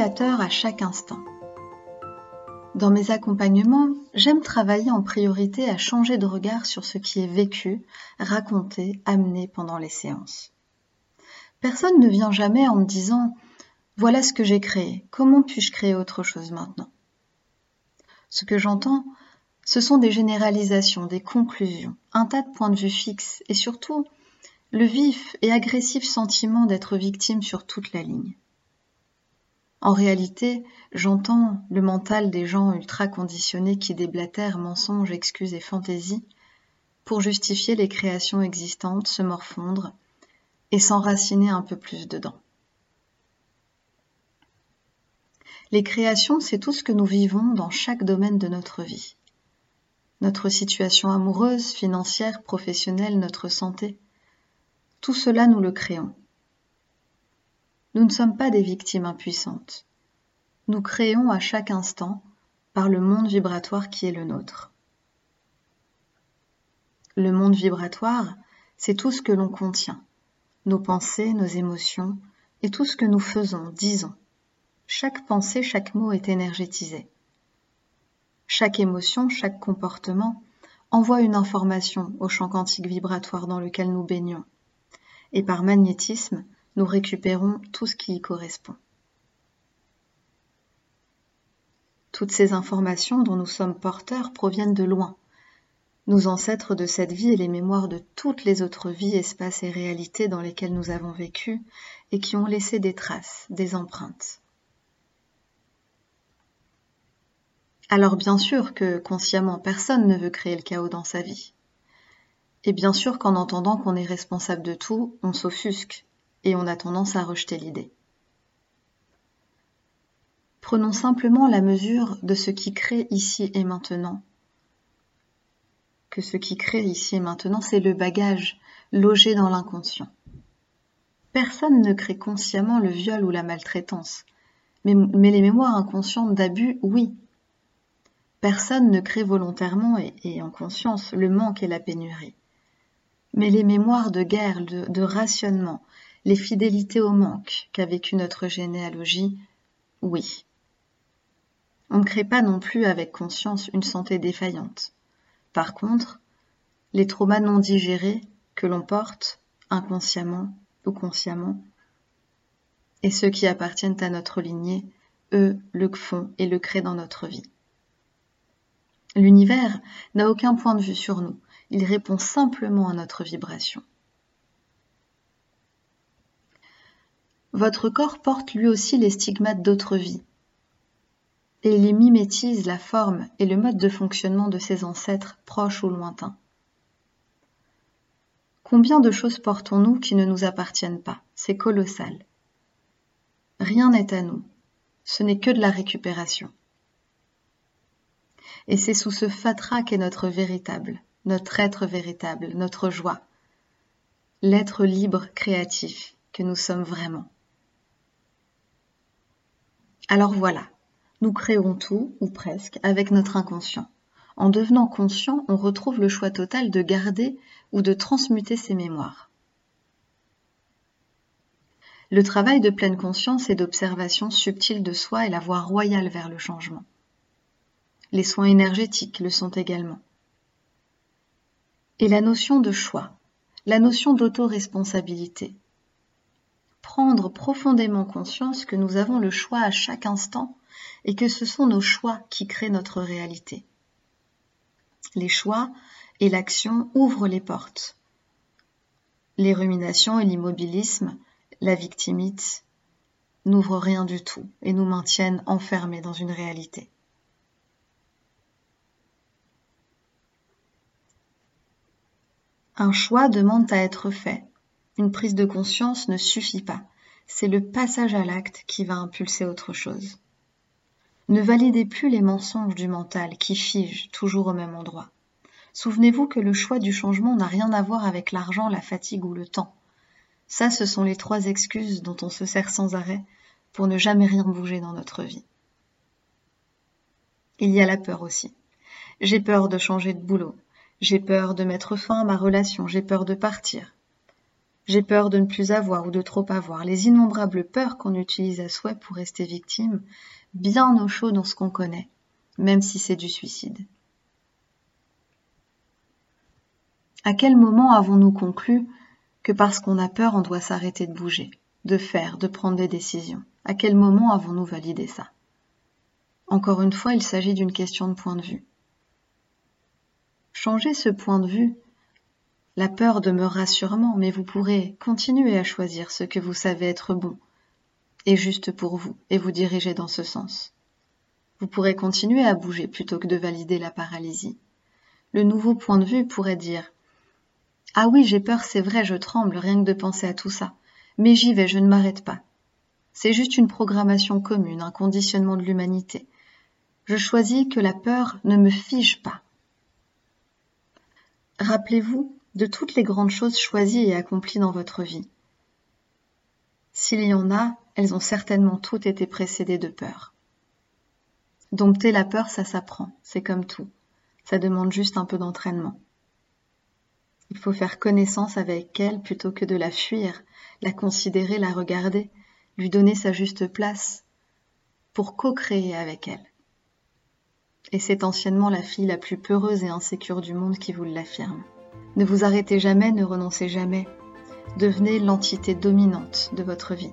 à chaque instant. Dans mes accompagnements, j'aime travailler en priorité à changer de regard sur ce qui est vécu, raconté, amené pendant les séances. Personne ne vient jamais en me disant Voilà ce que j'ai créé, comment puis-je créer autre chose maintenant? Ce que j'entends, ce sont des généralisations, des conclusions, un tas de points de vue fixes et surtout le vif et agressif sentiment d'être victime sur toute la ligne. En réalité, j'entends le mental des gens ultra conditionnés qui déblatèrent mensonges, excuses et fantaisies pour justifier les créations existantes, se morfondre et s'enraciner un peu plus dedans. Les créations, c'est tout ce que nous vivons dans chaque domaine de notre vie. Notre situation amoureuse, financière, professionnelle, notre santé. Tout cela, nous le créons. Nous ne sommes pas des victimes impuissantes. Nous créons à chaque instant par le monde vibratoire qui est le nôtre. Le monde vibratoire, c'est tout ce que l'on contient, nos pensées, nos émotions et tout ce que nous faisons, disons. Chaque pensée, chaque mot est énergétisé. Chaque émotion, chaque comportement envoie une information au champ quantique vibratoire dans lequel nous baignons. Et par magnétisme, nous récupérons tout ce qui y correspond. Toutes ces informations dont nous sommes porteurs proviennent de loin. Nos ancêtres de cette vie et les mémoires de toutes les autres vies, espaces et réalités dans lesquelles nous avons vécu et qui ont laissé des traces, des empreintes. Alors bien sûr que consciemment personne ne veut créer le chaos dans sa vie. Et bien sûr qu'en entendant qu'on est responsable de tout, on s'offusque et on a tendance à rejeter l'idée. Prenons simplement la mesure de ce qui crée ici et maintenant. Que ce qui crée ici et maintenant, c'est le bagage logé dans l'inconscient. Personne ne crée consciemment le viol ou la maltraitance, mais, les mémoires inconscientes d'abus, oui. Personne ne crée volontairement et, en conscience le manque et la pénurie. Mais les mémoires de guerre, de rationnement, les fidélités au manque qu'a vécu notre généalogie, oui. On ne crée pas non plus avec conscience une santé défaillante. Par contre, les traumas non digérés que l'on porte, inconsciemment ou consciemment, et ceux qui appartiennent à notre lignée, eux le font et le créent dans notre vie. L'univers n'a aucun point de vue sur nous, il répond simplement à notre vibration. Votre corps porte lui aussi les stigmates d'autres vies, et il mimétise la forme et le mode de fonctionnement de ses ancêtres proches ou lointains. Combien de choses portons-nous qui ne nous appartiennent pas? C'est colossal. Rien n'est à nous, ce n'est que de la récupération. Et c'est sous ce fatras qu'est notre véritable, notre être véritable, notre joie, l'être libre créatif que nous sommes vraiment. Alors voilà, nous créons tout, ou presque, avec notre inconscient. En devenant conscient, on retrouve le choix total de garder ou de transmuter ses mémoires. Le travail de pleine conscience et d'observation subtile de soi est la voie royale vers le changement. Les soins énergétiques le sont également. Et la notion de choix, la notion d'autoresponsabilité. Prendre profondément conscience que nous avons le choix à chaque instant et que ce sont nos choix qui créent notre réalité. Les choix et l'action ouvrent les portes. Les ruminations et l'immobilisme, la victimite, n'ouvrent rien du tout et nous maintiennent enfermés dans une réalité. Un choix demande à être fait. Une prise de conscience ne suffit pas. C'est le passage à l'acte qui va impulser autre chose. Ne validez plus les mensonges du mental qui figent toujours au même endroit. Souvenez-vous que le choix du changement n'a rien à voir avec l'argent, la fatigue ou le temps. Ça, ce sont les trois excuses dont on se sert sans arrêt pour ne jamais rien bouger dans notre vie. Il y a la peur aussi. J'ai peur de changer de boulot. J'ai peur de mettre fin à ma relation. J'ai peur de partir. J'ai peur de ne plus avoir ou de trop avoir. Les innombrables peurs qu'on utilise à souhait pour rester victime, bien au chaud dans ce qu'on connaît, même si c'est du suicide. À quel moment avons-nous conclu que parce qu'on a peur, on doit s'arrêter de bouger, de faire, de prendre des décisions? À quel moment avons-nous validé ça? Encore une fois, il s'agit d'une question de point de vue. Changez ce point de vue. La peur demeurera sûrement, mais vous pourrez continuer à choisir ce que vous savez être bon et juste pour vous, et vous diriger dans ce sens. Vous pourrez continuer à bouger plutôt que de valider la paralysie. Le nouveau point de vue pourrait dire ah oui, j'ai peur, c'est vrai, je tremble rien que de penser à tout ça. Mais j'y vais, je ne m'arrête pas. C'est juste une programmation commune, un conditionnement de l'humanité. Je choisis que la peur ne me fige pas. Rappelez-vous de toutes les grandes choses choisies et accomplies dans votre vie. S'il y en a, elles ont certainement toutes été précédées de peur. Dompter la peur, ça s'apprend, c'est comme tout. Ça demande juste un peu d'entraînement. Il faut faire connaissance avec elle plutôt que de la fuir, la considérer, la regarder, lui donner sa juste place, pour co-créer avec elle. Et c'est anciennement la fille la plus peureuse et insécure du monde qui vous l'affirme. Ne vous arrêtez jamais, ne renoncez jamais. Devenez l'entité dominante de votre vie.